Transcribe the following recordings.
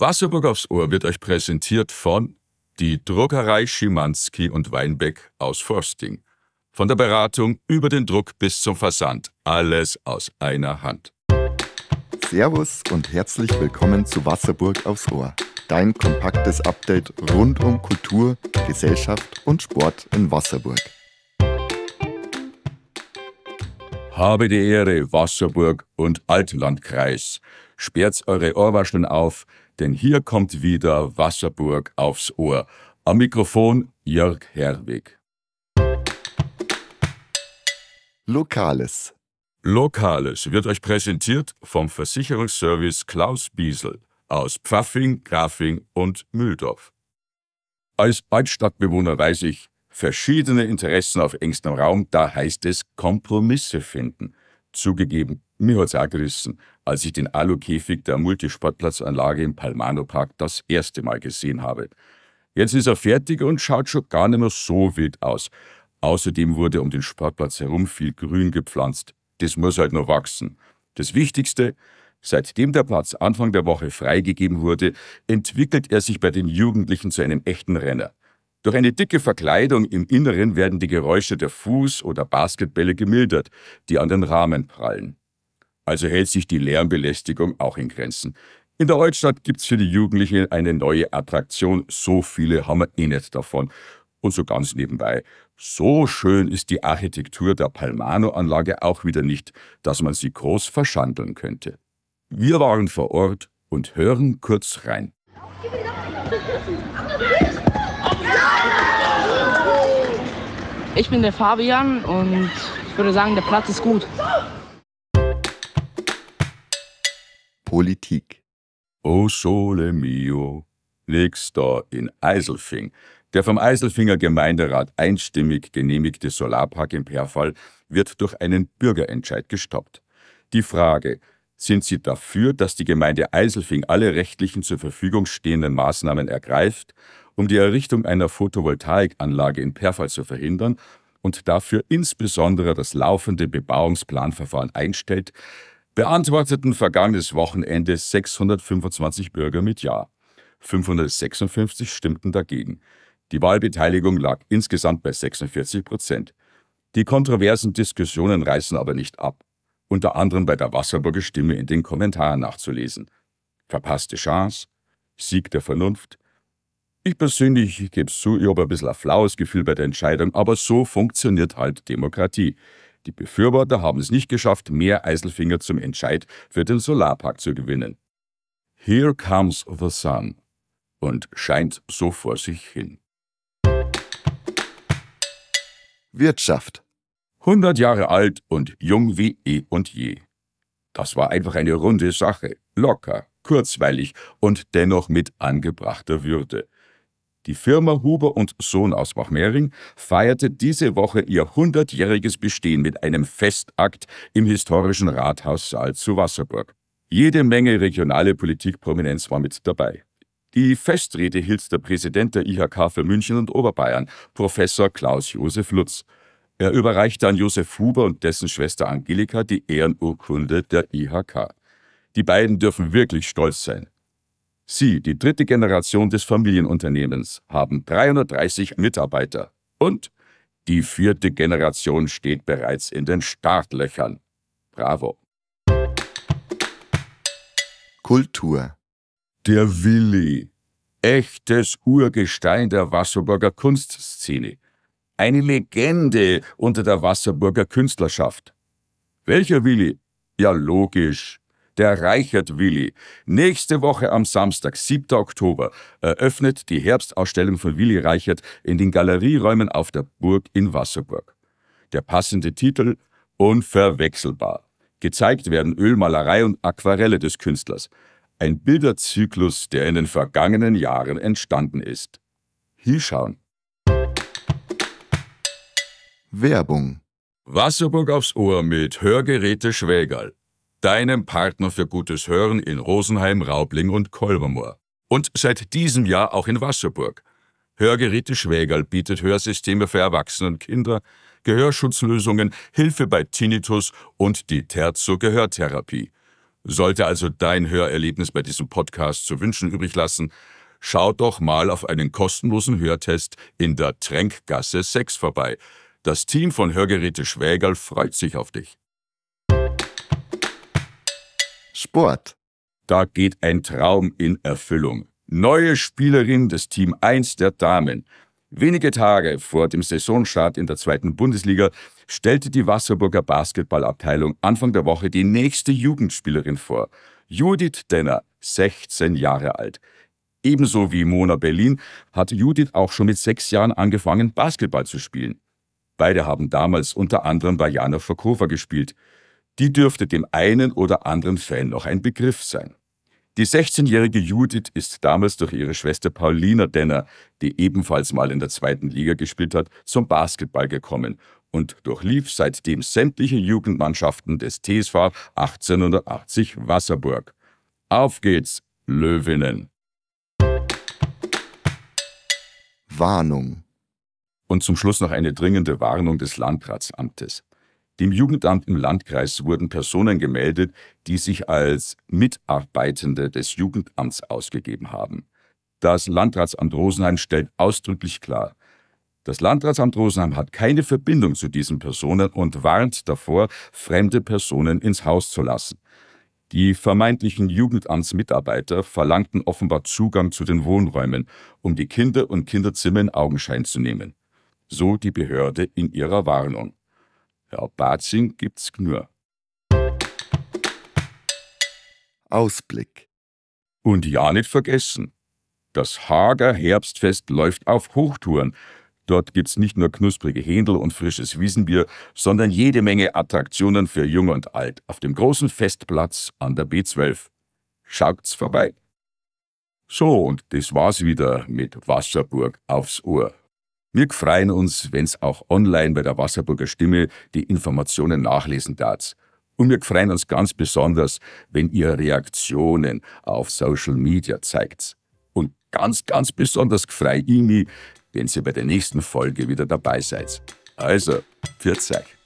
Wasserburg aufs Ohr wird euch präsentiert von die Druckerei Schimanski und Weinbeck aus Forsting. Von der Beratung über den Druck bis zum Versand. Alles aus einer Hand. Servus und herzlich willkommen zu Wasserburg aufs Ohr. Dein kompaktes Update rund um Kultur, Gesellschaft und Sport in Wasserburg. Habe die Ehre, Wasserburg und Altlandkreis. Sperrt eure Ohrwascheln auf, denn hier kommt wieder Wasserburg aufs Ohr. Am Mikrofon Jörg Herwig. Lokales. Lokales wird euch präsentiert vom Versicherungsservice Klaus Biesel aus Pfaffing, Grafing und Mühldorf. Als Altstadtbewohner weiß ich, verschiedene Interessen auf engstem Raum, da heißt es Kompromisse finden. Zugegeben, mir hat's auch gerissen, als ich den Alukäfig der Multisportplatzanlage im Palmano Park das erste Mal gesehen habe. Jetzt ist er fertig und schaut schon gar nicht mehr so wild aus. Außerdem wurde um den Sportplatz herum viel Grün gepflanzt. Das muss halt noch wachsen. Das Wichtigste, seitdem der Platz Anfang der Woche freigegeben wurde, entwickelt er sich bei den Jugendlichen zu einem echten Renner. Durch eine dicke Verkleidung im Inneren werden die Geräusche der Fuß- oder Basketbälle gemildert, die an den Rahmen prallen. Also hält sich die Lärmbelästigung auch in Grenzen. In der Altstadt gibt's für die Jugendlichen eine neue Attraktion, so viele haben wir eh nicht davon. Und so ganz nebenbei, so schön ist die Architektur der Palmano-Anlage auch wieder nicht, dass man sie groß verschandeln könnte. Wir waren vor Ort und hören kurz rein. Ich bin der Fabian und ich würde sagen, der Platz ist gut. Politik. O Sole Mio, nächster in Eiselfing. Der vom Eiselfinger Gemeinderat einstimmig genehmigte Solarpark im Perfall wird durch einen Bürgerentscheid gestoppt. Die Frage, sind Sie dafür, dass die Gemeinde Eiselfing alle rechtlichen zur Verfügung stehenden Maßnahmen ergreift, um die Errichtung einer Photovoltaikanlage in Perfall zu verhindern und dafür insbesondere das laufende Bebauungsplanverfahren einstellt, beantworteten vergangenes Wochenende 625 Bürger mit Ja. 556 stimmten dagegen. Die Wahlbeteiligung lag insgesamt bei 46 Prozent. Die kontroversen Diskussionen reißen aber nicht ab. Unter anderem bei der Wasserburger Stimme in den Kommentaren nachzulesen. Verpasste Chance, Sieg der Vernunft. Ich persönlich, ich gebe zu, ich habe ein bisschen ein flaues Gefühl bei der Entscheidung, aber so funktioniert halt Demokratie. Die Befürworter haben es nicht geschafft, mehr Eiselfinger zum Entscheid für den Solarpark zu gewinnen. Here comes the sun und scheint so vor sich hin. Wirtschaft. 100 Jahre alt und jung wie eh und je. Das war einfach eine runde Sache, locker, kurzweilig und dennoch mit angebrachter Würde. Die Firma Huber und Sohn aus Wachmering feierte diese Woche ihr 100-jähriges Bestehen mit einem Festakt im historischen Rathaussaal zu Wasserburg. Jede Menge regionale Politikprominenz war mit dabei. Die Festrede hielt der Präsident der IHK für München und Oberbayern, Professor Klaus-Josef Lutz. Er überreichte an Josef Huber und dessen Schwester Angelika die Ehrenurkunde der IHK. Die beiden dürfen wirklich stolz sein. Sie, die dritte Generation des Familienunternehmens, haben 330 Mitarbeiter und die vierte Generation steht bereits in den Startlöchern. Bravo. Kultur. Der Willi. Echtes Urgestein der Wasserburger Kunstszene. Eine Legende unter der Wasserburger Künstlerschaft. Welcher Willi? Ja, logisch. Der Reichert Willi. Nächste Woche am Samstag, 7. Oktober, eröffnet die Herbstausstellung von Willi Reichert in den Galerieräumen auf der Burg in Wasserburg. Der passende Titel Unverwechselbar. Gezeigt werden Ölmalerei und Aquarelle des Künstlers. Ein Bilderzyklus, der in den vergangenen Jahren entstanden ist. Hinschauen. Werbung. Wasserburg aufs Ohr mit Hörgeräte Schwägerl. Deinem Partner für gutes Hören in Rosenheim, Raubling und Kolbermoor. Und seit diesem Jahr auch in Wasserburg. Hörgeräte Schwägerl bietet Hörsysteme für Erwachsene und Kinder, Gehörschutzlösungen, Hilfe bei Tinnitus und die Terzo Gehörtherapie. Sollte also dein Hörerlebnis bei diesem Podcast zu wünschen übrig lassen, schau doch mal auf einen kostenlosen Hörtest in der Tränkgasse 6 vorbei. Das Team von Hörgeräte Schwägerl freut sich auf dich. Sport. Da geht ein Traum in Erfüllung. Neue Spielerin des Team 1 der Damen. Wenige Tage vor dem Saisonstart in der zweiten Bundesliga stellte die Wasserburger Basketballabteilung Anfang der Woche die nächste Jugendspielerin vor. Judith Denner, 16 Jahre alt. Ebenso wie Mona Berlin hat Judith auch schon mit sechs Jahren angefangen, Basketball zu spielen. Beide haben damals unter anderem bei Jana Verkova gespielt. Die dürfte dem einen oder anderen Fan noch ein Begriff sein. Die 16-jährige Judith ist damals durch ihre Schwester Paulina Denner, die ebenfalls mal in der zweiten Liga gespielt hat, zum Basketball gekommen und durchlief seitdem sämtliche Jugendmannschaften des TSV 1880 Wasserburg. Auf geht's, Löwinnen! Warnung. Und zum Schluss noch eine dringende Warnung des Landratsamtes. Dem Jugendamt im Landkreis wurden Personen gemeldet, die sich als Mitarbeitende des Jugendamts ausgegeben haben. Das Landratsamt Rosenheim stellt ausdrücklich klar, das Landratsamt Rosenheim hat keine Verbindung zu diesen Personen und warnt davor, fremde Personen ins Haus zu lassen. Die vermeintlichen Jugendamtsmitarbeiter verlangten offenbar Zugang zu den Wohnräumen, um die Kinder und Kinderzimmer in Augenschein zu nehmen. So die Behörde in ihrer Warnung. Herr Batzing gibt's Gnur. Ausblick. Und ja nicht vergessen. Das Hager Herbstfest läuft auf Hochtouren. Dort gibt's nicht nur knusprige Händel und frisches Wiesenbier, sondern jede Menge Attraktionen für Jung und Alt auf dem großen Festplatz an der B12. Schaut's vorbei. So, und das war's wieder mit Wasserburg aufs Ohr. Wir freuen uns, wenn's auch online bei der Wasserburger Stimme die Informationen nachlesen darf. Und wir freuen uns ganz besonders, wenn ihr Reaktionen auf Social Media zeigt. Und ganz, ganz besonders freue ich mich, wenn ihr bei der nächsten Folge wieder dabei seid. Also, pfiat euch.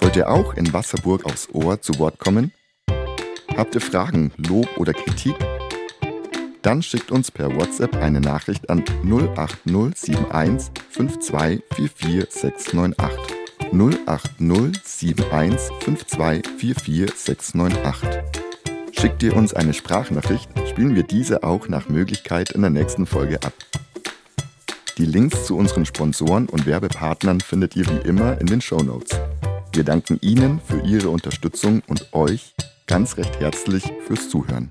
Wollt ihr auch in Wasserburg aufs Ohr zu Wort kommen? Habt ihr Fragen, Lob oder Kritik? Dann schickt uns per WhatsApp eine Nachricht an 08071 5244698. 08071 5244698. Schickt ihr uns eine Sprachnachricht, spielen wir diese auch nach Möglichkeit in der nächsten Folge ab. Die Links zu unseren Sponsoren und Werbepartnern findet ihr wie immer in den Show Notes. Wir danken Ihnen für Ihre Unterstützung und euch ganz recht herzlich fürs Zuhören.